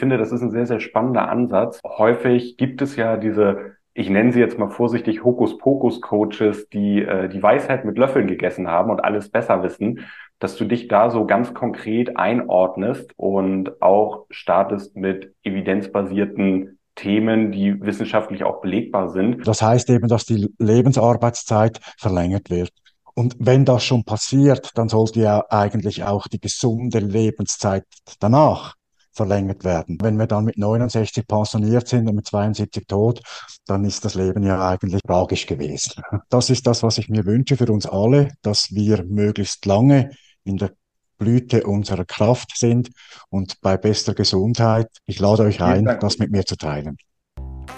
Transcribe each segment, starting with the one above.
finde, das ist ein sehr, sehr spannender Ansatz. Häufig gibt es ja diese ich nenne sie jetzt mal vorsichtig Hokuspokus-Coaches, die äh, die Weisheit mit Löffeln gegessen haben und alles besser wissen, dass du dich da so ganz konkret einordnest und auch startest mit evidenzbasierten Themen, die wissenschaftlich auch belegbar sind. Das heißt eben, dass die Lebensarbeitszeit verlängert wird. Und wenn das schon passiert, dann sollte ja eigentlich auch die gesunde Lebenszeit danach verlängert werden. Wenn wir dann mit 69 pensioniert sind und mit 72 tot, dann ist das Leben ja eigentlich tragisch gewesen. Das ist das, was ich mir wünsche für uns alle, dass wir möglichst lange in der Blüte unserer Kraft sind und bei bester Gesundheit. Ich lade euch ein, das mit mir zu teilen.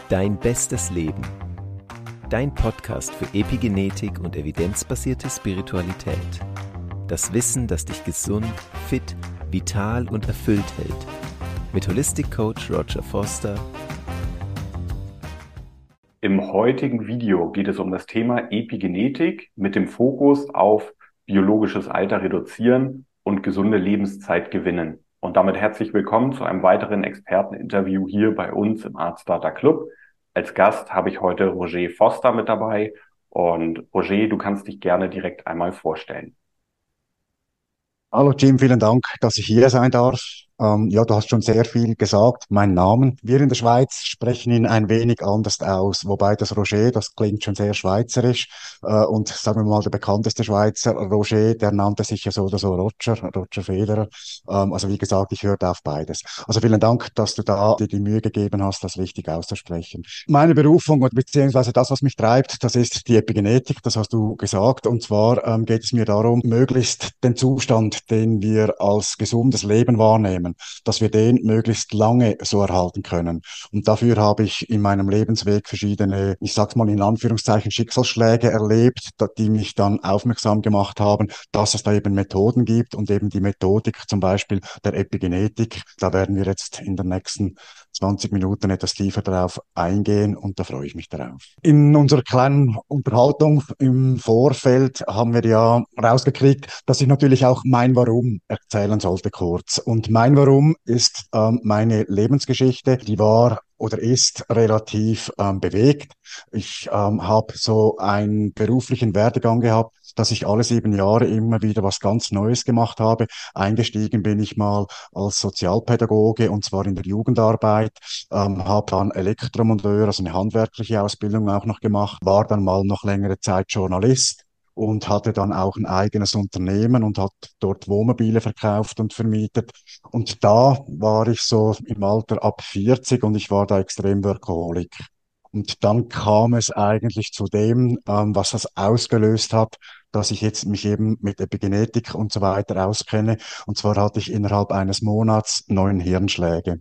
Dein bestes Leben. Dein Podcast für Epigenetik und evidenzbasierte Spiritualität. Das Wissen, das dich gesund, fit, vital und erfüllt hält. Mit Holistic Coach Roger Foster. Im heutigen Video geht es um das Thema Epigenetik mit dem Fokus auf biologisches Alter reduzieren und gesunde Lebenszeit gewinnen. Und damit herzlich willkommen zu einem weiteren Experteninterview hier bei uns im Artstarter Club. Als Gast habe ich heute Roger Foster mit dabei. Und Roger, du kannst dich gerne direkt einmal vorstellen. Hallo Jim, vielen Dank, dass ich hier sein darf. Ähm, ja, du hast schon sehr viel gesagt, meinen Namen. Wir in der Schweiz sprechen ihn ein wenig anders aus, wobei das Roger, das klingt schon sehr schweizerisch. Äh, und sagen wir mal, der bekannteste Schweizer, Roger, der nannte sich ja so oder so Roger, Roger Federer. Ähm, also wie gesagt, ich hörte auf beides. Also vielen Dank, dass du da dir die Mühe gegeben hast, das richtig auszusprechen. Meine Berufung beziehungsweise das, was mich treibt, das ist die Epigenetik, das hast du gesagt. Und zwar ähm, geht es mir darum, möglichst den Zustand, den wir als gesundes Leben wahrnehmen, können, dass wir den möglichst lange so erhalten können. Und dafür habe ich in meinem Lebensweg verschiedene, ich sag's mal in Anführungszeichen, Schicksalsschläge erlebt, die mich dann aufmerksam gemacht haben, dass es da eben Methoden gibt und eben die Methodik zum Beispiel der Epigenetik. Da werden wir jetzt in der nächsten 20 Minuten etwas tiefer darauf eingehen und da freue ich mich darauf. In unserer kleinen Unterhaltung im Vorfeld haben wir ja rausgekriegt, dass ich natürlich auch mein Warum erzählen sollte kurz. Und mein Warum ist ähm, meine Lebensgeschichte, die war oder ist relativ ähm, bewegt. Ich ähm, habe so einen beruflichen Werdegang gehabt, dass ich alle sieben Jahre immer wieder was ganz Neues gemacht habe. Eingestiegen bin ich mal als Sozialpädagoge und zwar in der Jugendarbeit, ähm, habe dann Elektromonteur, also eine handwerkliche Ausbildung auch noch gemacht, war dann mal noch längere Zeit Journalist und hatte dann auch ein eigenes Unternehmen und hat dort Wohnmobile verkauft und vermietet. Und da war ich so im Alter ab 40 und ich war da extrem Workaholic. Und dann kam es eigentlich zu dem, ähm, was das ausgelöst hat, dass ich jetzt mich eben mit Epigenetik und so weiter auskenne. Und zwar hatte ich innerhalb eines Monats neun Hirnschläge.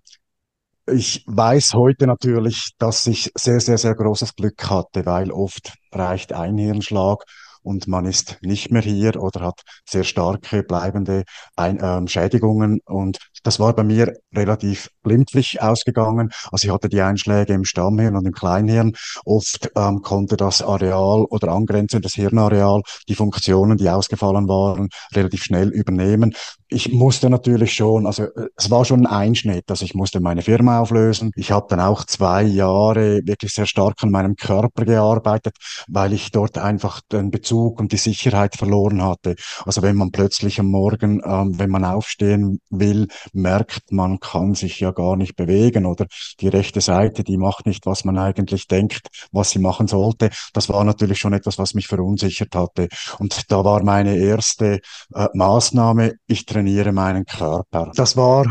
Ich weiß heute natürlich, dass ich sehr, sehr, sehr großes Glück hatte, weil oft reicht ein Hirnschlag und man ist nicht mehr hier oder hat sehr starke bleibende Ein ähm, Schädigungen. Und das war bei mir relativ glimpflich ausgegangen. Also ich hatte die Einschläge im Stammhirn und im Kleinhirn. Oft ähm, konnte das Areal oder angrenzendes Hirnareal die Funktionen, die ausgefallen waren, relativ schnell übernehmen. Ich musste natürlich schon, also äh, es war schon ein Einschnitt, also ich musste meine Firma auflösen. Ich habe dann auch zwei Jahre wirklich sehr stark an meinem Körper gearbeitet, weil ich dort einfach den Bezug und die Sicherheit verloren hatte. Also wenn man plötzlich am Morgen, ähm, wenn man aufstehen will, merkt, man kann sich ja gar nicht bewegen oder die rechte Seite, die macht nicht, was man eigentlich denkt, was sie machen sollte. Das war natürlich schon etwas, was mich verunsichert hatte. Und da war meine erste äh, Maßnahme, ich trainiere meinen Körper. Das war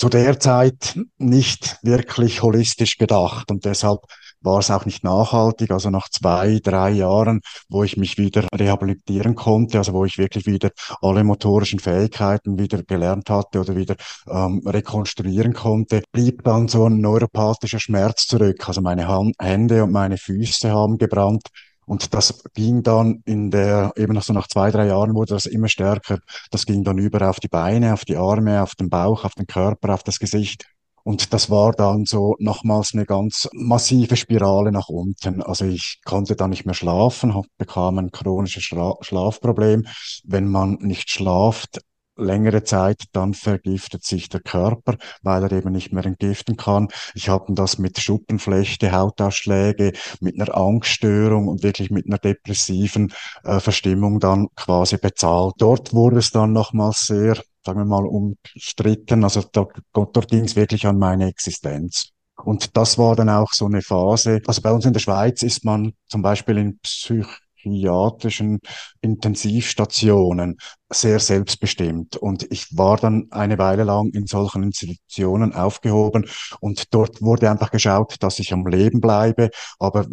zu der Zeit nicht wirklich holistisch gedacht und deshalb war es auch nicht nachhaltig. Also nach zwei, drei Jahren, wo ich mich wieder rehabilitieren konnte, also wo ich wirklich wieder alle motorischen Fähigkeiten wieder gelernt hatte oder wieder ähm, rekonstruieren konnte, blieb dann so ein neuropathischer Schmerz zurück. Also meine Hand, Hände und meine Füße haben gebrannt. Und das ging dann in der, eben so nach zwei, drei Jahren wurde das immer stärker. Das ging dann über auf die Beine, auf die Arme, auf den Bauch, auf den Körper, auf das Gesicht. Und das war dann so nochmals eine ganz massive Spirale nach unten. Also ich konnte da nicht mehr schlafen, bekam ein chronisches Schla Schlafproblem. Wenn man nicht schlaft, längere Zeit, dann vergiftet sich der Körper, weil er eben nicht mehr entgiften kann. Ich habe das mit Schuppenflechte, Hautausschläge, mit einer Angststörung und wirklich mit einer depressiven äh, Verstimmung dann quasi bezahlt. Dort wurde es dann nochmals sehr, sagen wir mal, umstritten. Also dort, dort ging es wirklich an meine Existenz. Und das war dann auch so eine Phase. Also bei uns in der Schweiz ist man zum Beispiel in Psych psychiatrischen Intensivstationen sehr selbstbestimmt. Und ich war dann eine Weile lang in solchen Institutionen aufgehoben und dort wurde einfach geschaut, dass ich am Leben bleibe. Aber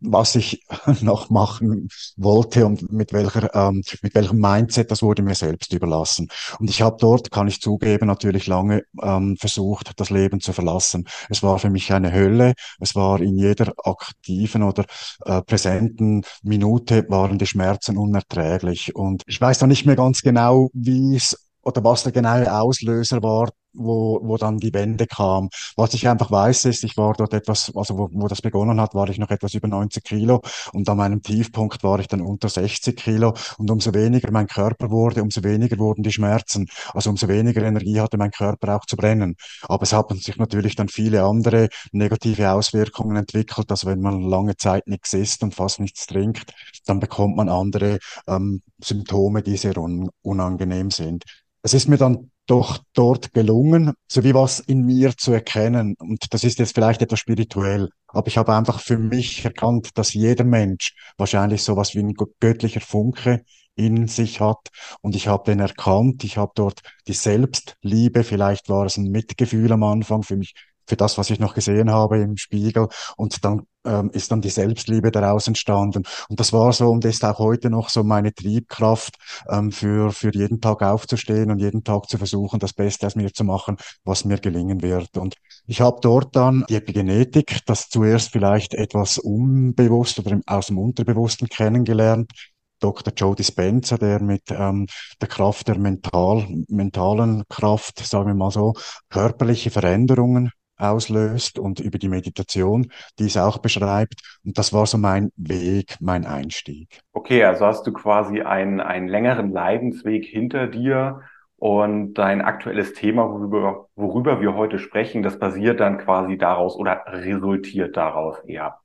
was ich noch machen wollte und mit welcher, ähm, mit welchem Mindset, das wurde mir selbst überlassen. Und ich habe dort, kann ich zugeben, natürlich lange ähm, versucht, das Leben zu verlassen. Es war für mich eine Hölle. Es war in jeder aktiven oder äh, präsenten Minute waren die Schmerzen unerträglich. Und ich weiß noch nicht mehr ganz genau, wie es oder was der genaue Auslöser war, wo, wo dann die Wende kam. Was ich einfach weiß, ist, ich war dort etwas, also wo, wo das begonnen hat, war ich noch etwas über 90 Kilo und an meinem Tiefpunkt war ich dann unter 60 Kilo und umso weniger mein Körper wurde, umso weniger wurden die Schmerzen, also umso weniger Energie hatte mein Körper auch zu brennen. Aber es haben sich natürlich dann viele andere negative Auswirkungen entwickelt, also wenn man lange Zeit nichts isst und fast nichts trinkt, dann bekommt man andere ähm, Symptome, die sehr un unangenehm sind. Es ist mir dann doch dort gelungen, so wie was in mir zu erkennen. Und das ist jetzt vielleicht etwas spirituell, aber ich habe einfach für mich erkannt, dass jeder Mensch wahrscheinlich sowas wie ein göttlicher Funke in sich hat. Und ich habe den erkannt. Ich habe dort die Selbstliebe, vielleicht war es ein Mitgefühl am Anfang für mich, für das, was ich noch gesehen habe im Spiegel. Und dann ähm, ist dann die Selbstliebe daraus entstanden. Und das war so und ist auch heute noch so meine Triebkraft, ähm, für, für jeden Tag aufzustehen und jeden Tag zu versuchen, das Beste aus mir zu machen, was mir gelingen wird. Und ich habe dort dann die Epigenetik, das zuerst vielleicht etwas unbewusst oder aus dem Unterbewussten kennengelernt. Dr. Joe Dispenza, der mit ähm, der Kraft der mental, mentalen Kraft, sagen wir mal so, körperliche Veränderungen auslöst und über die Meditation, die es auch beschreibt. Und das war so mein Weg, mein Einstieg. Okay, also hast du quasi einen, einen längeren Leidensweg hinter dir und dein aktuelles Thema, worüber, worüber wir heute sprechen, das basiert dann quasi daraus oder resultiert daraus eher.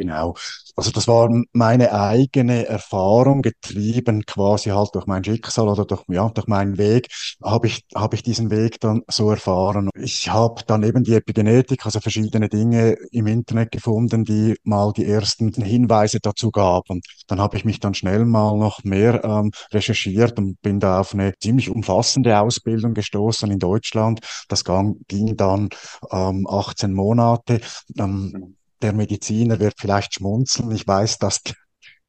Genau. Also das war meine eigene Erfahrung, getrieben quasi halt durch mein Schicksal oder durch, ja, durch meinen Weg, habe ich, habe ich diesen Weg dann so erfahren. Ich habe dann eben die Epigenetik, also verschiedene Dinge im Internet gefunden, die mal die ersten Hinweise dazu gaben. Dann habe ich mich dann schnell mal noch mehr ähm, recherchiert und bin da auf eine ziemlich umfassende Ausbildung gestoßen in Deutschland. Das ging dann ähm, 18 Monate. Ähm, der Mediziner wird vielleicht schmunzeln. Ich weiß, dass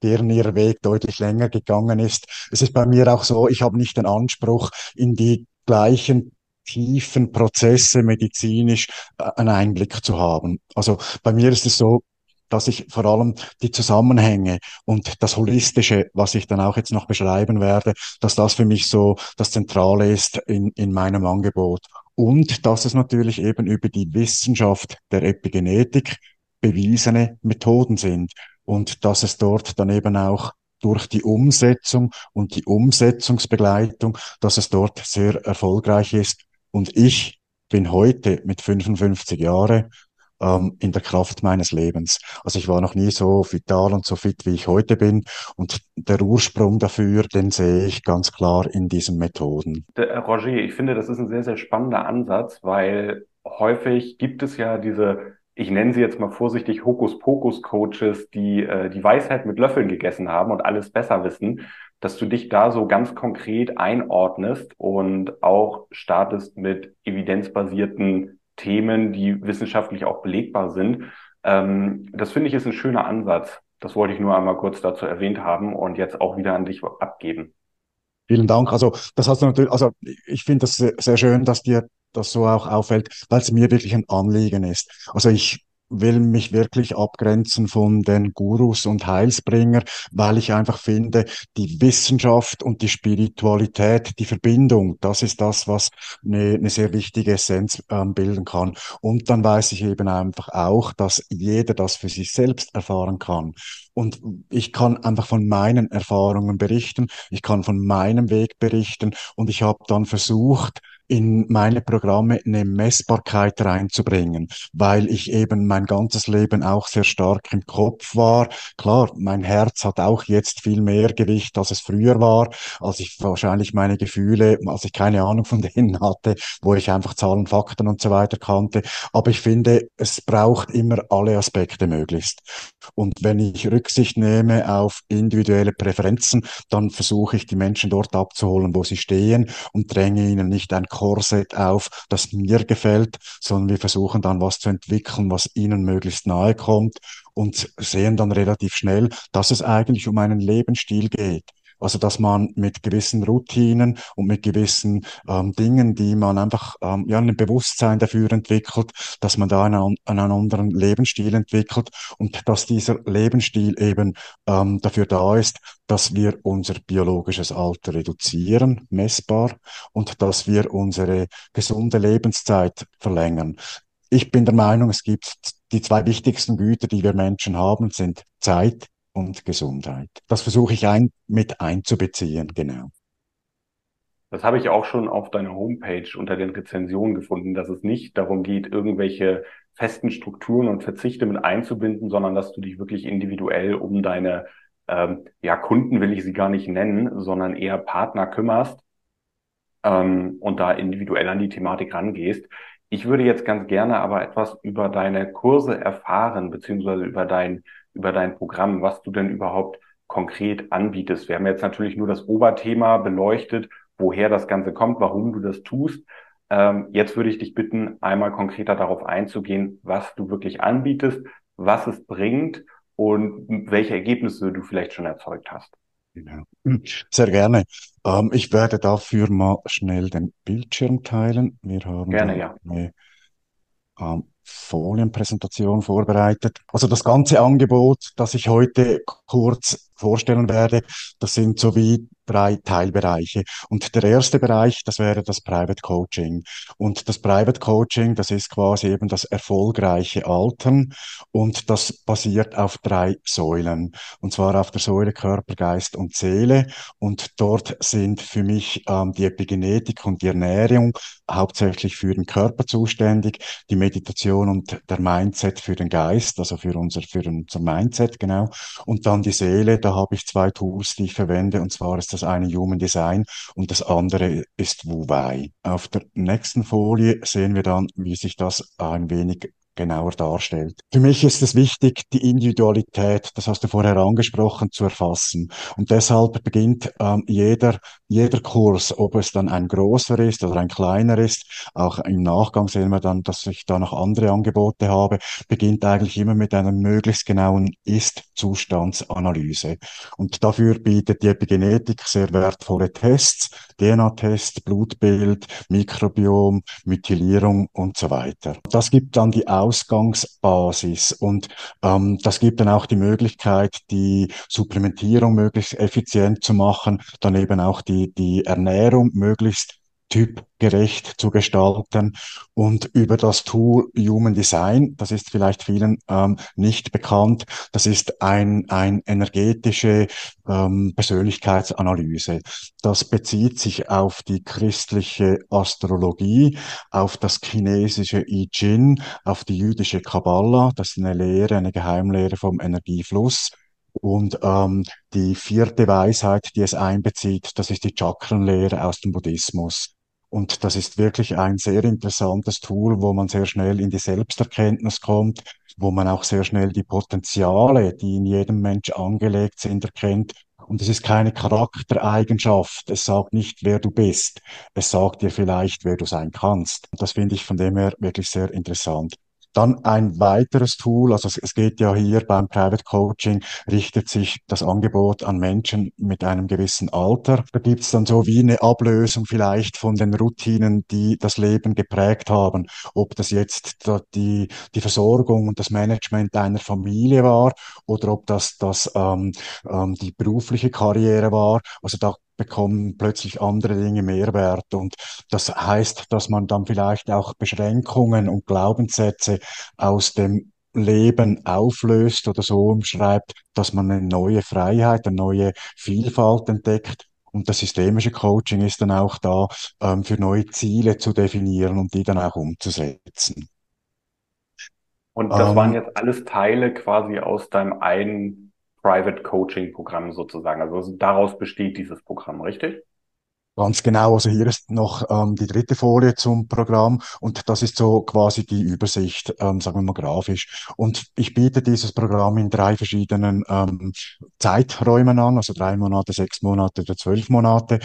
deren ihr Weg deutlich länger gegangen ist. Es ist bei mir auch so, ich habe nicht den Anspruch, in die gleichen tiefen Prozesse medizinisch äh, einen Einblick zu haben. Also bei mir ist es so, dass ich vor allem die Zusammenhänge und das Holistische, was ich dann auch jetzt noch beschreiben werde, dass das für mich so das Zentrale ist in, in meinem Angebot. Und dass es natürlich eben über die Wissenschaft der Epigenetik bewiesene Methoden sind und dass es dort dann eben auch durch die Umsetzung und die Umsetzungsbegleitung, dass es dort sehr erfolgreich ist. Und ich bin heute mit 55 Jahren ähm, in der Kraft meines Lebens. Also ich war noch nie so vital und so fit, wie ich heute bin. Und der Ursprung dafür, den sehe ich ganz klar in diesen Methoden. Der, Roger, ich finde, das ist ein sehr, sehr spannender Ansatz, weil häufig gibt es ja diese ich nenne sie jetzt mal vorsichtig Hokuspokus-Coaches, die äh, die Weisheit mit Löffeln gegessen haben und alles besser wissen, dass du dich da so ganz konkret einordnest und auch startest mit evidenzbasierten Themen, die wissenschaftlich auch belegbar sind. Ähm, das finde ich ist ein schöner Ansatz. Das wollte ich nur einmal kurz dazu erwähnt haben und jetzt auch wieder an dich abgeben. Vielen Dank. Also das hast du natürlich, also ich finde das sehr, sehr schön, dass dir das so auch auffällt, weil es mir wirklich ein Anliegen ist. Also ich will mich wirklich abgrenzen von den Gurus und Heilsbringer, weil ich einfach finde, die Wissenschaft und die Spiritualität, die Verbindung, das ist das, was eine, eine sehr wichtige Essenz ähm, bilden kann. Und dann weiß ich eben einfach auch, dass jeder das für sich selbst erfahren kann. Und ich kann einfach von meinen Erfahrungen berichten, ich kann von meinem Weg berichten und ich habe dann versucht, in meine Programme eine Messbarkeit reinzubringen, weil ich eben mein ganzes Leben auch sehr stark im Kopf war. Klar, mein Herz hat auch jetzt viel mehr Gewicht, als es früher war, als ich wahrscheinlich meine Gefühle, als ich keine Ahnung von denen hatte, wo ich einfach Zahlen, Fakten und so weiter kannte. Aber ich finde, es braucht immer alle Aspekte möglichst. Und wenn ich Rücksicht nehme auf individuelle Präferenzen, dann versuche ich die Menschen dort abzuholen, wo sie stehen und dränge ihnen nicht ein Korsett auf, das mir gefällt, sondern wir versuchen dann was zu entwickeln, was ihnen möglichst nahe kommt und sehen dann relativ schnell, dass es eigentlich um einen Lebensstil geht. Also, dass man mit gewissen Routinen und mit gewissen ähm, Dingen, die man einfach, ähm, ja, ein Bewusstsein dafür entwickelt, dass man da einen, einen anderen Lebensstil entwickelt und dass dieser Lebensstil eben ähm, dafür da ist, dass wir unser biologisches Alter reduzieren, messbar, und dass wir unsere gesunde Lebenszeit verlängern. Ich bin der Meinung, es gibt die zwei wichtigsten Güter, die wir Menschen haben, sind Zeit und Gesundheit. Das versuche ich ein, mit einzubeziehen, genau. Das habe ich auch schon auf deiner Homepage unter den Rezensionen gefunden, dass es nicht darum geht, irgendwelche festen Strukturen und Verzichte mit einzubinden, sondern dass du dich wirklich individuell um deine ähm, ja, Kunden will ich sie gar nicht nennen, sondern eher Partner kümmerst ähm, und da individuell an die Thematik rangehst. Ich würde jetzt ganz gerne aber etwas über deine Kurse erfahren, beziehungsweise über dein über dein Programm, was du denn überhaupt konkret anbietest. Wir haben jetzt natürlich nur das Oberthema beleuchtet, woher das Ganze kommt, warum du das tust. Ähm, jetzt würde ich dich bitten, einmal konkreter darauf einzugehen, was du wirklich anbietest, was es bringt und welche Ergebnisse du vielleicht schon erzeugt hast. Genau. Sehr gerne. Ähm, ich werde dafür mal schnell den Bildschirm teilen. Wir haben gerne, ja. eine ähm, Folienpräsentation vorbereitet. Also das ganze Angebot, das ich heute kurz vorstellen werde, das sind so wie drei Teilbereiche. Und der erste Bereich, das wäre das Private Coaching. Und das Private Coaching, das ist quasi eben das erfolgreiche Altern und das basiert auf drei Säulen. Und zwar auf der Säule Körper, Geist und Seele. Und dort sind für mich ähm, die Epigenetik und die Ernährung hauptsächlich für den Körper zuständig, die Meditation und der Mindset für den Geist, also für unser, für unser Mindset, genau. Und dann die Seele, da habe ich zwei Tools, die ich verwende, und zwar ist das eine Human Design und das andere ist Wu Wei. Auf der nächsten Folie sehen wir dann, wie sich das ein wenig genauer darstellt. Für mich ist es wichtig, die Individualität, das hast du vorher angesprochen, zu erfassen. Und deshalb beginnt ähm, jeder, jeder Kurs, ob es dann ein großer ist oder ein kleiner ist, auch im Nachgang sehen wir dann, dass ich da noch andere Angebote habe, beginnt eigentlich immer mit einer möglichst genauen Ist-Zustandsanalyse. Und dafür bietet die Epigenetik sehr wertvolle Tests, DNA-Test, Blutbild, Mikrobiom, Methylierung und so weiter. Das gibt dann die Ausgangsbasis. Und ähm, das gibt dann auch die Möglichkeit, die Supplementierung möglichst effizient zu machen, dann eben auch die, die Ernährung möglichst typgerecht zu gestalten und über das Tool Human Design, das ist vielleicht vielen ähm, nicht bekannt, das ist ein, ein energetische ähm, Persönlichkeitsanalyse. Das bezieht sich auf die christliche Astrologie, auf das chinesische I Ching, auf die jüdische Kabbala, das ist eine Lehre, eine Geheimlehre vom Energiefluss. Und ähm, die vierte Weisheit, die es einbezieht, das ist die Chakrenlehre aus dem Buddhismus. Und das ist wirklich ein sehr interessantes Tool, wo man sehr schnell in die Selbsterkenntnis kommt, wo man auch sehr schnell die Potenziale, die in jedem Mensch angelegt sind, erkennt. Und es ist keine Charaktereigenschaft. Es sagt nicht, wer du bist. Es sagt dir vielleicht, wer du sein kannst. Und das finde ich von dem her wirklich sehr interessant. Dann ein weiteres Tool, also es, geht ja hier beim Private Coaching, richtet sich das Angebot an Menschen mit einem gewissen Alter. Da gibt es dann so wie eine Ablösung vielleicht von den Routinen, die das Leben geprägt haben. Ob das jetzt die, die Versorgung und das Management einer Familie war oder ob das, das ähm, ähm, die berufliche Karriere war. Also da bekommen plötzlich andere Dinge Mehrwert. Und das heißt, dass man dann vielleicht auch Beschränkungen und Glaubenssätze aus dem Leben auflöst oder so umschreibt, dass man eine neue Freiheit, eine neue Vielfalt entdeckt. Und das systemische Coaching ist dann auch da, ähm, für neue Ziele zu definieren und die dann auch umzusetzen. Und das ähm, waren jetzt alles Teile quasi aus deinem einen Private Coaching Programm sozusagen. Also daraus besteht dieses Programm, richtig? Ganz genau, also hier ist noch ähm, die dritte Folie zum Programm und das ist so quasi die Übersicht, ähm, sagen wir mal grafisch. Und ich biete dieses Programm in drei verschiedenen ähm, Zeiträumen an, also drei Monate, sechs Monate oder zwölf Monate.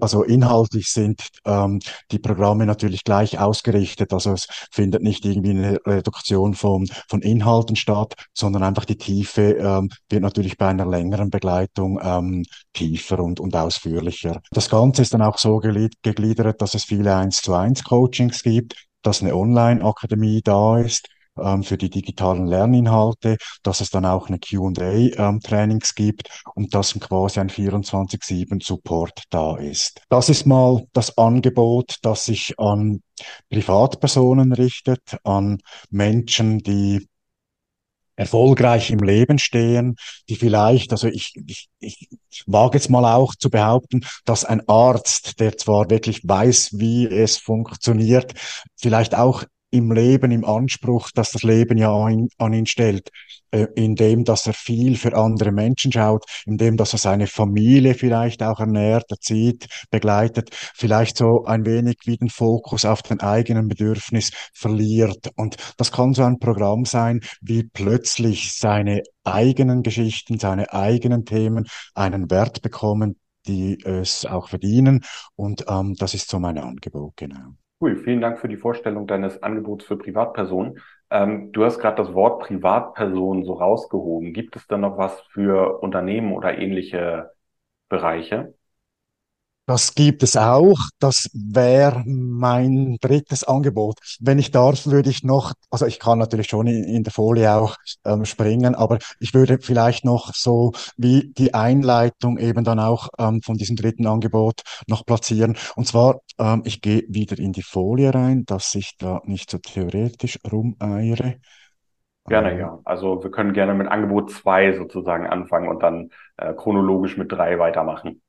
Also inhaltlich sind ähm, die Programme natürlich gleich ausgerichtet, also es findet nicht irgendwie eine Reduktion von, von Inhalten statt, sondern einfach die Tiefe ähm, wird natürlich bei einer längeren Begleitung ähm, tiefer und, und ausführlicher. Das Ganze Ist dann auch so gegliedert, dass es viele 1 zu 1 Coachings gibt, dass eine Online-Akademie da ist ähm, für die digitalen Lerninhalte, dass es dann auch eine Q&A-Trainings ähm, gibt und dass quasi ein 24-7 Support da ist. Das ist mal das Angebot, das sich an Privatpersonen richtet, an Menschen, die erfolgreich im Leben stehen, die vielleicht, also ich, ich, ich wage jetzt mal auch zu behaupten, dass ein Arzt, der zwar wirklich weiß, wie es funktioniert, vielleicht auch im Leben, im Anspruch, dass das Leben ja an, an ihn stellt, äh, indem dass er viel für andere Menschen schaut, indem dass er seine Familie vielleicht auch ernährt, erzieht, begleitet, vielleicht so ein wenig wie den Fokus auf den eigenen Bedürfnis verliert. Und das kann so ein Programm sein, wie plötzlich seine eigenen Geschichten, seine eigenen Themen einen Wert bekommen, die es auch verdienen. Und ähm, das ist so mein Angebot, genau. Cool, vielen Dank für die Vorstellung deines Angebots für Privatpersonen. Ähm, du hast gerade das Wort Privatperson so rausgehoben. Gibt es da noch was für Unternehmen oder ähnliche Bereiche? Das gibt es auch. Das wäre mein drittes Angebot. Wenn ich darf, würde ich noch, also ich kann natürlich schon in, in der Folie auch ähm, springen, aber ich würde vielleicht noch so wie die Einleitung eben dann auch ähm, von diesem dritten Angebot noch platzieren. Und zwar, ähm, ich gehe wieder in die Folie rein, dass ich da nicht so theoretisch rumeiere. Gerne, ähm, ja. Also wir können gerne mit Angebot zwei sozusagen anfangen und dann äh, chronologisch mit drei weitermachen.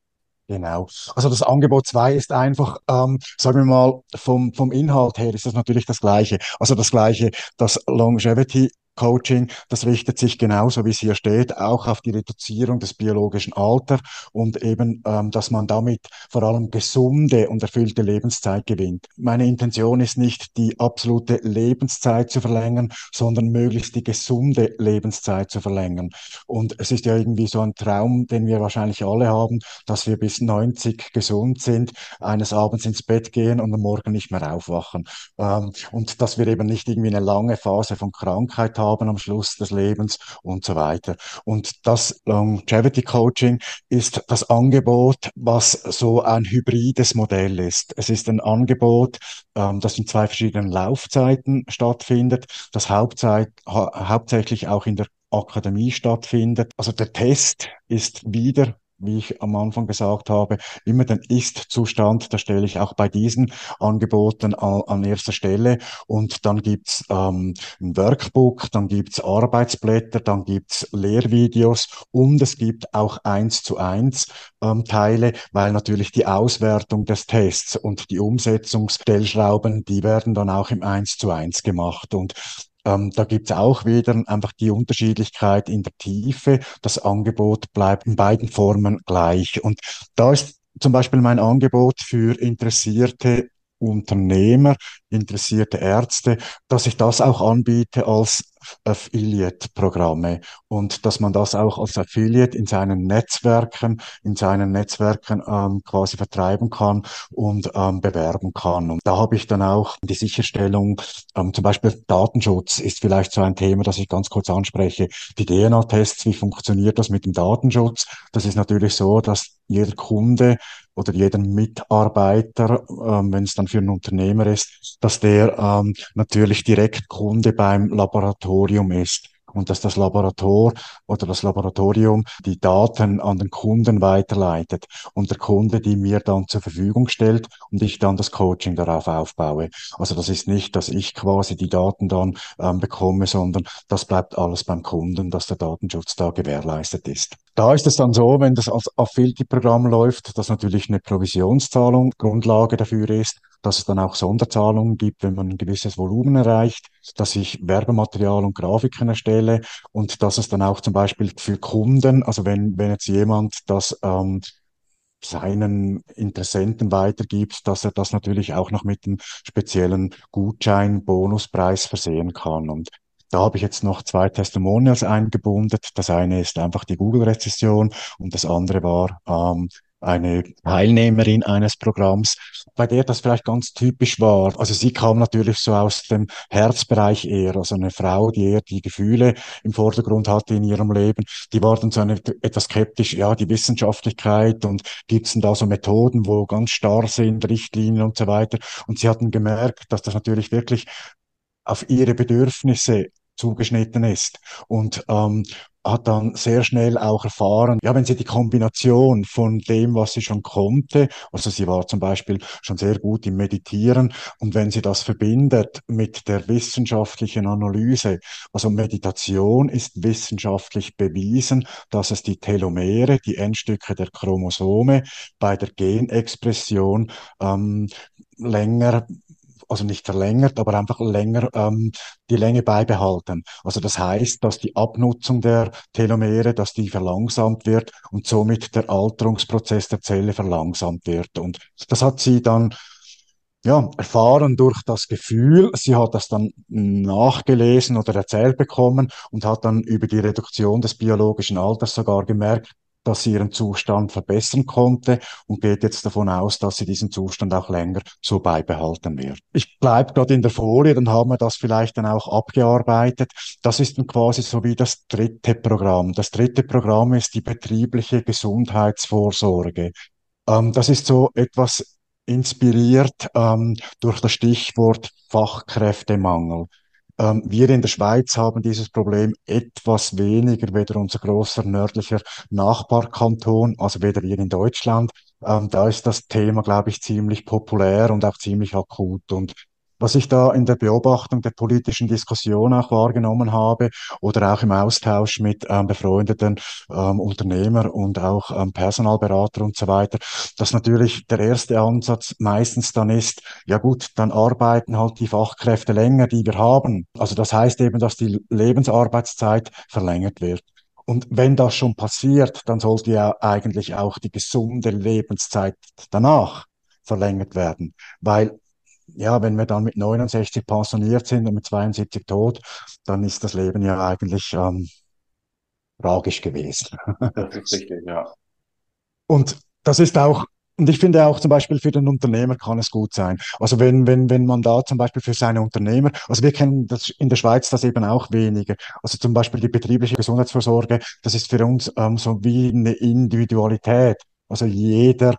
Genau. Also das Angebot 2 ist einfach, ähm, sagen wir mal, vom, vom Inhalt her ist das natürlich das Gleiche. Also das Gleiche, das Longevity Coaching, das richtet sich genauso, wie es hier steht, auch auf die Reduzierung des biologischen Alters und eben, ähm, dass man damit vor allem gesunde und erfüllte Lebenszeit gewinnt. Meine Intention ist nicht, die absolute Lebenszeit zu verlängern, sondern möglichst die gesunde Lebenszeit zu verlängern. Und es ist ja irgendwie so ein Traum, den wir wahrscheinlich alle haben, dass wir bis 90 gesund sind, eines Abends ins Bett gehen und am Morgen nicht mehr aufwachen. Ähm, und dass wir eben nicht irgendwie eine lange Phase von Krankheit haben, haben am Schluss des Lebens und so weiter. Und das Longevity Coaching ist das Angebot, was so ein hybrides Modell ist. Es ist ein Angebot, ähm, das in zwei verschiedenen Laufzeiten stattfindet, das Hauptzeit, ha hauptsächlich auch in der Akademie stattfindet. Also der Test ist wieder wie ich am Anfang gesagt habe, immer den Ist-Zustand, da stelle ich auch bei diesen Angeboten an, an erster Stelle. Und dann gibt's ähm, ein Workbook, dann gibt's Arbeitsblätter, dann gibt's Lehrvideos und es gibt auch eins zu eins ähm, Teile, weil natürlich die Auswertung des Tests und die Umsetzungsstellschrauben, die werden dann auch im eins zu eins gemacht. Und ähm, da gibt es auch wieder einfach die Unterschiedlichkeit in der Tiefe. Das Angebot bleibt in beiden Formen gleich. Und da ist zum Beispiel mein Angebot für interessierte Unternehmer, interessierte Ärzte, dass ich das auch anbiete als Affiliate-Programme und dass man das auch als Affiliate in seinen Netzwerken, in seinen Netzwerken ähm, quasi vertreiben kann und ähm, bewerben kann. Und da habe ich dann auch die Sicherstellung, ähm, zum Beispiel Datenschutz ist vielleicht so ein Thema, das ich ganz kurz anspreche. Die DNA-Tests, wie funktioniert das mit dem Datenschutz? Das ist natürlich so, dass jeder Kunde oder jeder Mitarbeiter, ähm, wenn es dann für einen Unternehmer ist, dass der ähm, natürlich direkt Kunde beim Laboratorium ist und dass das Laborator oder das Laboratorium die Daten an den Kunden weiterleitet und der Kunde die mir dann zur Verfügung stellt und ich dann das Coaching darauf aufbaue. Also das ist nicht, dass ich quasi die Daten dann ähm, bekomme, sondern das bleibt alles beim Kunden, dass der Datenschutz da gewährleistet ist. Da ist es dann so, wenn das als Affiliate-Programm läuft, dass natürlich eine Provisionszahlung Grundlage dafür ist, dass es dann auch Sonderzahlungen gibt, wenn man ein gewisses Volumen erreicht, dass ich Werbematerial und Grafiken erstelle und dass es dann auch zum Beispiel für Kunden, also wenn, wenn jetzt jemand das ähm, seinen Interessenten weitergibt, dass er das natürlich auch noch mit einem speziellen Gutschein, Bonuspreis versehen kann. Und da habe ich jetzt noch zwei Testimonials eingebunden. Das eine ist einfach die Google-Rezession und das andere war ähm, eine Teilnehmerin eines Programms, bei der das vielleicht ganz typisch war. Also sie kam natürlich so aus dem Herzbereich eher, also eine Frau, die eher die Gefühle im Vordergrund hatte in ihrem Leben. Die war dann so eine, etwas skeptisch, ja, die Wissenschaftlichkeit und gibt's denn da so Methoden, wo ganz starr sind, Richtlinien und so weiter. Und sie hatten gemerkt, dass das natürlich wirklich auf ihre Bedürfnisse zugeschnitten ist. Und ähm, hat dann sehr schnell auch erfahren, ja, wenn sie die Kombination von dem, was sie schon konnte, also sie war zum Beispiel schon sehr gut im Meditieren, und wenn sie das verbindet mit der wissenschaftlichen Analyse, also Meditation ist wissenschaftlich bewiesen, dass es die Telomere, die Endstücke der Chromosome bei der Genexpression ähm, länger also nicht verlängert, aber einfach länger ähm, die Länge beibehalten. Also das heißt, dass die Abnutzung der Telomere, dass die verlangsamt wird und somit der Alterungsprozess der Zelle verlangsamt wird. Und das hat sie dann ja, erfahren durch das Gefühl. Sie hat das dann nachgelesen oder erzählt bekommen und hat dann über die Reduktion des biologischen Alters sogar gemerkt, dass sie ihren Zustand verbessern konnte und geht jetzt davon aus, dass sie diesen Zustand auch länger so beibehalten wird. Ich bleibe gerade in der Folie, dann haben wir das vielleicht dann auch abgearbeitet. Das ist dann quasi so wie das dritte Programm. Das dritte Programm ist die betriebliche Gesundheitsvorsorge. Ähm, das ist so etwas inspiriert ähm, durch das Stichwort Fachkräftemangel. Ähm, wir in der Schweiz haben dieses Problem etwas weniger, weder unser großer nördlicher Nachbarkanton, also weder hier in Deutschland. Ähm, da ist das Thema, glaube ich, ziemlich populär und auch ziemlich akut. Und was ich da in der Beobachtung der politischen Diskussion auch wahrgenommen habe oder auch im Austausch mit ähm, befreundeten ähm, Unternehmer und auch ähm, Personalberater und so weiter, dass natürlich der erste Ansatz meistens dann ist, ja gut, dann arbeiten halt die Fachkräfte länger, die wir haben. Also das heißt eben, dass die Lebensarbeitszeit verlängert wird. Und wenn das schon passiert, dann sollte ja eigentlich auch die gesunde Lebenszeit danach verlängert werden, weil ja, wenn wir dann mit 69 pensioniert sind und mit 72 tot, dann ist das Leben ja eigentlich ähm, tragisch gewesen. Das ist richtig, ja. Und das ist auch, und ich finde auch zum Beispiel für den Unternehmer kann es gut sein. Also wenn, wenn, wenn man da zum Beispiel für seine Unternehmer, also wir kennen das in der Schweiz das eben auch weniger. Also zum Beispiel die betriebliche Gesundheitsvorsorge, das ist für uns ähm, so wie eine Individualität. Also jeder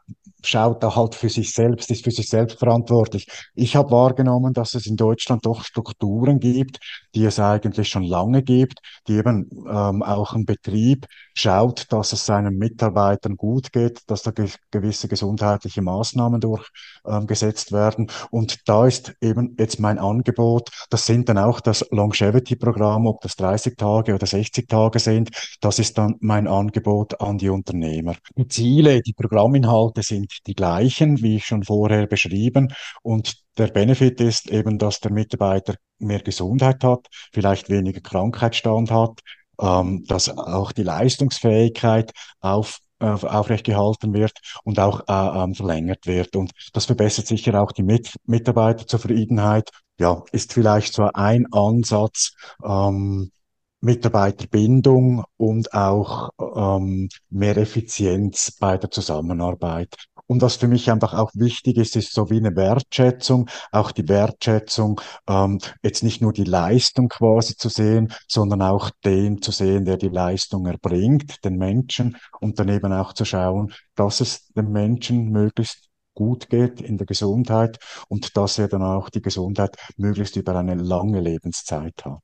schaut da halt für sich selbst, ist für sich selbst verantwortlich. Ich habe wahrgenommen, dass es in Deutschland doch Strukturen gibt, die es eigentlich schon lange gibt, die eben ähm, auch ein Betrieb schaut, dass es seinen Mitarbeitern gut geht, dass da ge gewisse gesundheitliche Maßnahmen durchgesetzt ähm, werden. Und da ist eben jetzt mein Angebot, das sind dann auch das Longevity-Programm, ob das 30 Tage oder 60 Tage sind, das ist dann mein Angebot an die Unternehmer. Die Ziele, die Programminhalte sind die gleichen, wie ich schon vorher beschrieben. Und der Benefit ist eben, dass der Mitarbeiter mehr Gesundheit hat, vielleicht weniger Krankheitsstand hat, ähm, dass auch die Leistungsfähigkeit auf äh, aufrecht gehalten wird und auch äh, ähm, verlängert wird. Und das verbessert sicher auch die Mit Mitarbeiterzufriedenheit. Ja, ist vielleicht so ein Ansatz, ähm, Mitarbeiterbindung und auch ähm, mehr Effizienz bei der Zusammenarbeit. Und was für mich einfach auch wichtig ist, ist so wie eine Wertschätzung, auch die Wertschätzung, ähm, jetzt nicht nur die Leistung quasi zu sehen, sondern auch den zu sehen, der die Leistung erbringt, den Menschen, und dann eben auch zu schauen, dass es dem Menschen möglichst gut geht in der Gesundheit und dass er dann auch die Gesundheit möglichst über eine lange Lebenszeit hat.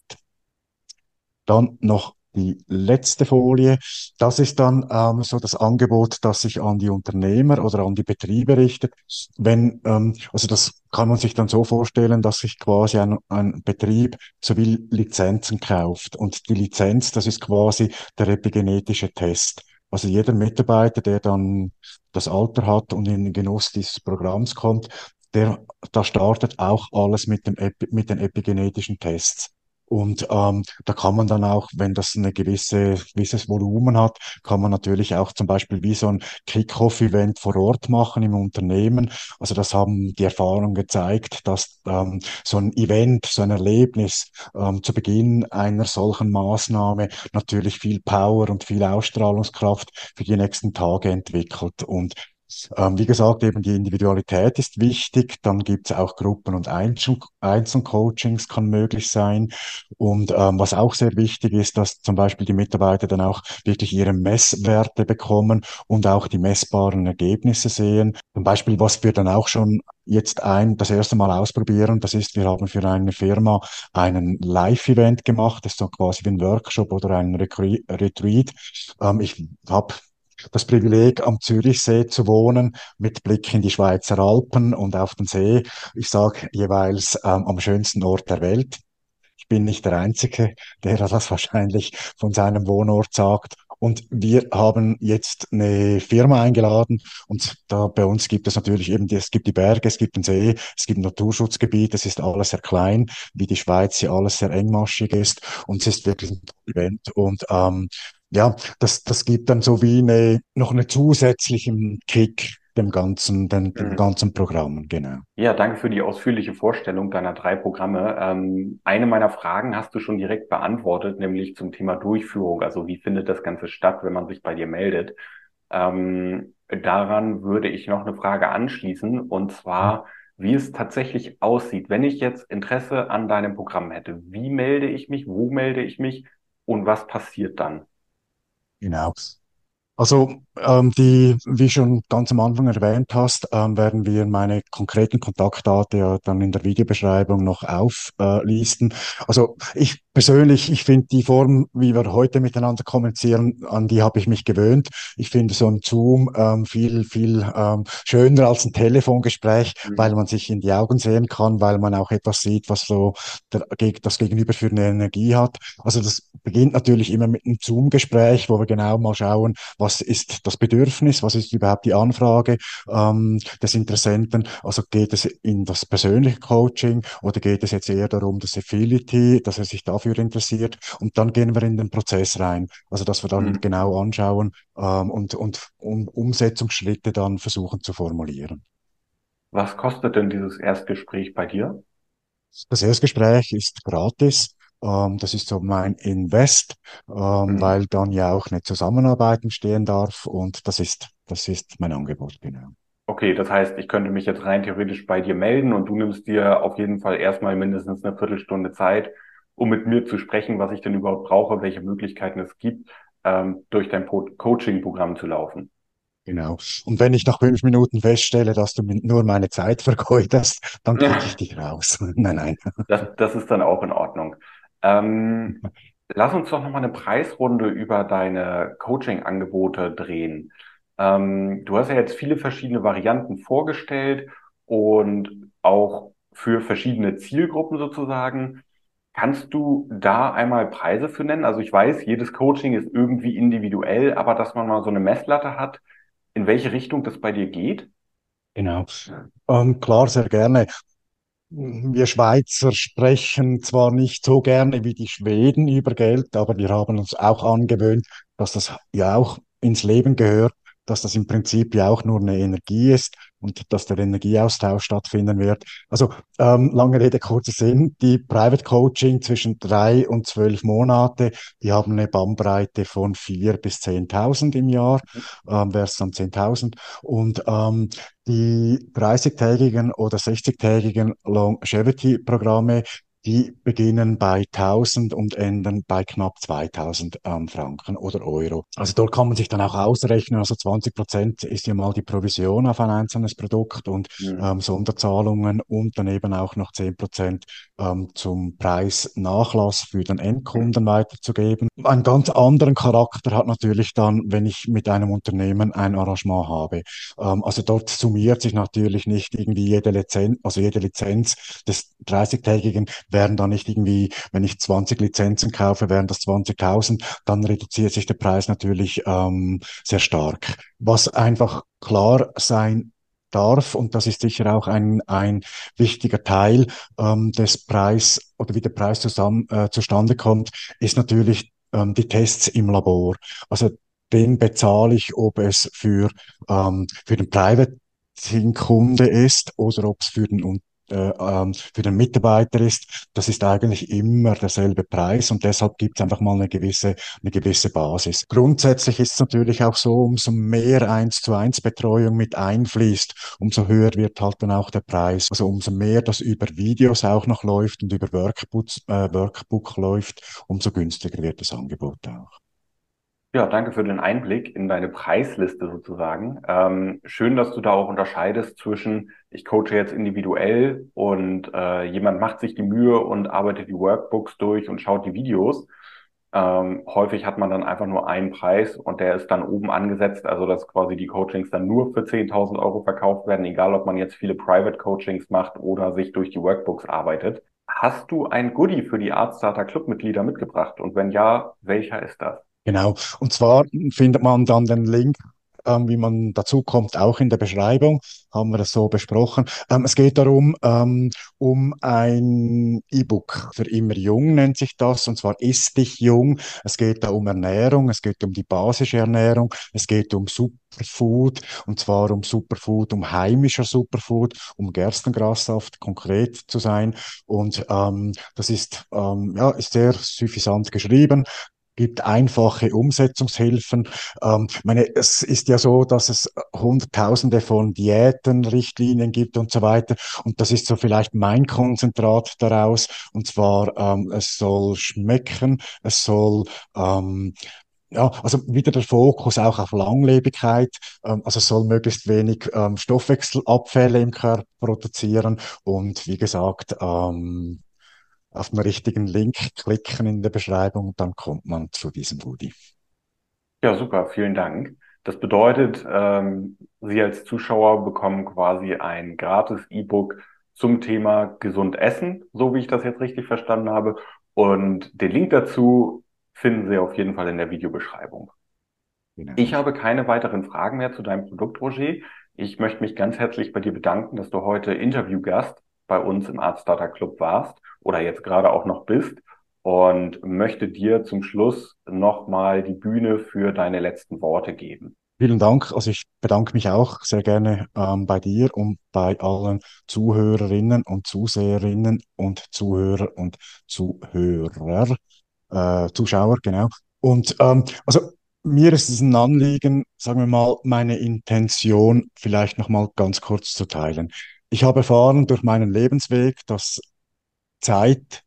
Dann noch die letzte Folie. Das ist dann ähm, so das Angebot, das sich an die Unternehmer oder an die Betriebe richtet. Wenn, ähm, also das kann man sich dann so vorstellen, dass sich quasi ein, ein Betrieb sowie Lizenzen kauft. Und die Lizenz, das ist quasi der epigenetische Test. Also jeder Mitarbeiter, der dann das Alter hat und in den Genuss dieses Programms kommt, der, da startet auch alles mit dem, mit den epigenetischen Tests. Und ähm, da kann man dann auch, wenn das eine gewisse, gewisses Volumen hat, kann man natürlich auch zum Beispiel wie so ein Kick-Off-Event vor Ort machen im Unternehmen. Also das haben die Erfahrungen gezeigt, dass ähm, so ein Event, so ein Erlebnis ähm, zu Beginn einer solchen Maßnahme natürlich viel Power und viel Ausstrahlungskraft für die nächsten Tage entwickelt. Und ähm, wie gesagt, eben die Individualität ist wichtig. Dann gibt es auch Gruppen- und Einzel Einzelcoachings kann möglich sein. Und ähm, was auch sehr wichtig ist, dass zum Beispiel die Mitarbeiter dann auch wirklich ihre Messwerte bekommen und auch die messbaren Ergebnisse sehen. Zum Beispiel, was wir dann auch schon jetzt ein, das erste Mal ausprobieren. Das ist, wir haben für eine Firma einen Live-Event gemacht. Das ist so quasi wie ein Workshop oder ein Retreat. Ähm, ich habe das Privileg, am Zürichsee zu wohnen, mit Blick in die Schweizer Alpen und auf den See. Ich sage jeweils ähm, am schönsten Ort der Welt. Ich bin nicht der Einzige, der das wahrscheinlich von seinem Wohnort sagt. Und wir haben jetzt eine Firma eingeladen und da bei uns gibt es natürlich eben, es gibt die Berge, es gibt den See, es gibt ein Naturschutzgebiet, es ist alles sehr klein, wie die Schweiz hier alles sehr engmaschig ist und es ist wirklich ein Event und ähm, ja, das, das gibt dann so wie eine, noch einen zusätzlichen Kick dem ganzen, dem, dem mhm. ganzen Programm, genau. Ja, danke für die ausführliche Vorstellung deiner drei Programme. Ähm, eine meiner Fragen hast du schon direkt beantwortet, nämlich zum Thema Durchführung. Also wie findet das Ganze statt, wenn man sich bei dir meldet? Ähm, daran würde ich noch eine Frage anschließen, und zwar, wie es tatsächlich aussieht. Wenn ich jetzt Interesse an deinem Programm hätte, wie melde ich mich, wo melde ich mich und was passiert dann? Genau. Also ähm, die, wie schon ganz am Anfang erwähnt hast, ähm, werden wir meine konkreten Kontaktdaten ja dann in der Videobeschreibung noch auflisten. Äh, also ich persönlich, ich finde die Form, wie wir heute miteinander kommunizieren, an die habe ich mich gewöhnt. Ich finde so ein Zoom ähm, viel, viel ähm, schöner als ein Telefongespräch, mhm. weil man sich in die Augen sehen kann, weil man auch etwas sieht, was so der, das Gegenüber für eine Energie hat. Also das beginnt natürlich immer mit einem Zoom-Gespräch, wo wir genau mal schauen, was ist das Bedürfnis, was ist überhaupt die Anfrage ähm, des Interessenten. Also geht es in das persönliche Coaching oder geht es jetzt eher darum, das Affiliate, dass er sich dafür interessiert und dann gehen wir in den Prozess rein. Also dass wir dann mhm. genau anschauen ähm, und, und um, Umsetzungsschritte dann versuchen zu formulieren. Was kostet denn dieses Erstgespräch bei dir? Das Erstgespräch ist gratis. Ähm, das ist so mein Invest, ähm, mhm. weil dann ja auch eine Zusammenarbeit entstehen darf und das ist, das ist mein Angebot, genau. Okay, das heißt, ich könnte mich jetzt rein theoretisch bei dir melden und du nimmst dir auf jeden Fall erstmal mindestens eine Viertelstunde Zeit, um mit mir zu sprechen, was ich denn überhaupt brauche, welche Möglichkeiten es gibt, ähm, durch dein Coaching-Programm zu laufen. Genau. Und wenn ich nach fünf Minuten feststelle, dass du nur meine Zeit vergeudest, dann kriege ich dich raus. nein, nein. Das, das ist dann auch in Ordnung. Ähm, lass uns doch nochmal eine Preisrunde über deine Coaching-Angebote drehen. Ähm, du hast ja jetzt viele verschiedene Varianten vorgestellt und auch für verschiedene Zielgruppen sozusagen. Kannst du da einmal Preise für nennen? Also ich weiß, jedes Coaching ist irgendwie individuell, aber dass man mal so eine Messlatte hat, in welche Richtung das bei dir geht? Genau. Ähm, klar, sehr gerne. Wir Schweizer sprechen zwar nicht so gerne wie die Schweden über Geld, aber wir haben uns auch angewöhnt, dass das ja auch ins Leben gehört dass das im Prinzip ja auch nur eine Energie ist und dass der Energieaustausch stattfinden wird. Also ähm, lange Rede, kurzer Sinn, die Private Coaching zwischen drei und zwölf Monate, die haben eine Bandbreite von vier bis 10.000 im Jahr, ähm, wäre es dann 10.000. Und ähm, die 30-tägigen oder 60-tägigen Longevity-Programme, die beginnen bei 1000 und enden bei knapp 2000 ähm, Franken oder Euro. Also dort kann man sich dann auch ausrechnen, also 20 Prozent ist ja mal die Provision auf ein einzelnes Produkt und mhm. ähm, Sonderzahlungen und dann eben auch noch 10 Prozent ähm, zum Preisnachlass für den Endkunden weiterzugeben. Einen ganz anderen Charakter hat natürlich dann, wenn ich mit einem Unternehmen ein Arrangement habe. Ähm, also dort summiert sich natürlich nicht irgendwie jede Lizenz, also jede Lizenz des 30-tägigen wären dann nicht irgendwie, wenn ich 20 Lizenzen kaufe, wären das 20.000, dann reduziert sich der Preis natürlich ähm, sehr stark. Was einfach klar sein darf, und das ist sicher auch ein, ein wichtiger Teil ähm, des Preis oder wie der Preis zusammen, äh, zustande kommt, ist natürlich ähm, die Tests im Labor. Also den bezahle ich, ob es für, ähm, für den Private Kunde ist oder ob es für den für den Mitarbeiter ist, das ist eigentlich immer derselbe Preis und deshalb gibt es einfach mal eine gewisse, eine gewisse Basis. Grundsätzlich ist es natürlich auch so, umso mehr eins zu eins Betreuung mit einfließt, umso höher wird halt dann auch der Preis. Also umso mehr das über Videos auch noch läuft und über Workbook, äh, Workbook läuft, umso günstiger wird das Angebot auch. Ja, danke für den Einblick in deine Preisliste sozusagen. Ähm, schön, dass du da auch unterscheidest zwischen, ich coache jetzt individuell und äh, jemand macht sich die Mühe und arbeitet die Workbooks durch und schaut die Videos. Ähm, häufig hat man dann einfach nur einen Preis und der ist dann oben angesetzt, also dass quasi die Coachings dann nur für 10.000 Euro verkauft werden, egal ob man jetzt viele Private Coachings macht oder sich durch die Workbooks arbeitet. Hast du ein Goodie für die Artstarter Club Mitglieder mitgebracht? Und wenn ja, welcher ist das? Genau. Und zwar findet man dann den Link ähm, wie man dazu kommt, auch in der Beschreibung, haben wir das so besprochen. Ähm, es geht darum, ähm, um ein E-Book für immer jung nennt sich das, und zwar ist dich jung. Es geht da um Ernährung, es geht um die basische Ernährung, es geht um Superfood, und zwar um Superfood, um heimischer Superfood, um Gerstengrassaft konkret zu sein. Und ähm, das ist, ähm, ja, ist sehr suffisant geschrieben, gibt einfache Umsetzungshilfen. Ähm, meine, es ist ja so, dass es Hunderttausende von Diäten, Richtlinien gibt und so weiter. Und das ist so vielleicht mein Konzentrat daraus. Und zwar, ähm, es soll schmecken, es soll ähm, ja, also wieder der Fokus auch auf Langlebigkeit. Ähm, also es soll möglichst wenig ähm, Stoffwechselabfälle im Körper produzieren und wie gesagt, ähm, auf den richtigen Link klicken in der Beschreibung, dann kommt man zu diesem Goodie. Ja, super, vielen Dank. Das bedeutet, ähm, Sie als Zuschauer bekommen quasi ein gratis E-Book zum Thema gesund essen, so wie ich das jetzt richtig verstanden habe. Und den Link dazu finden Sie auf jeden Fall in der Videobeschreibung. Genau. Ich habe keine weiteren Fragen mehr zu deinem Produkt, Roger. Ich möchte mich ganz herzlich bei dir bedanken, dass du heute Interviewgast bei uns im Art Starter Club warst oder jetzt gerade auch noch bist und möchte dir zum Schluss nochmal die Bühne für deine letzten Worte geben. Vielen Dank. Also ich bedanke mich auch sehr gerne ähm, bei dir und bei allen Zuhörerinnen und Zuseherinnen und Zuhörer und Zuhörer, äh, Zuschauer, genau. Und ähm, also mir ist es ein Anliegen, sagen wir mal, meine Intention vielleicht nochmal ganz kurz zu teilen. Ich habe erfahren durch meinen Lebensweg, dass Zeit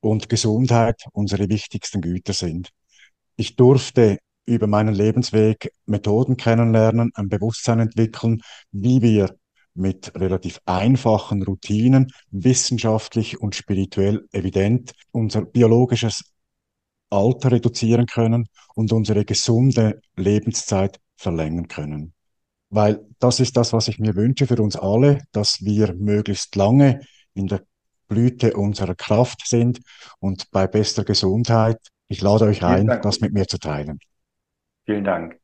und Gesundheit unsere wichtigsten Güter sind. Ich durfte über meinen Lebensweg Methoden kennenlernen, ein Bewusstsein entwickeln, wie wir mit relativ einfachen Routinen, wissenschaftlich und spirituell evident, unser biologisches Alter reduzieren können und unsere gesunde Lebenszeit verlängern können. Weil das ist das, was ich mir wünsche für uns alle, dass wir möglichst lange in der Blüte unserer Kraft sind und bei bester Gesundheit. Ich lade euch ein, das mit mir zu teilen. Vielen Dank.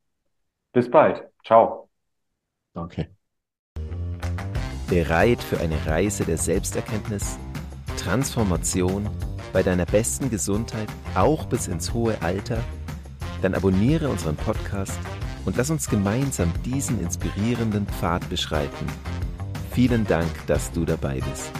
Bis bald. Ciao. Danke. Bereit für eine Reise der Selbsterkenntnis, Transformation bei deiner besten Gesundheit, auch bis ins hohe Alter? Dann abonniere unseren Podcast und lass uns gemeinsam diesen inspirierenden Pfad beschreiten. Vielen Dank, dass du dabei bist.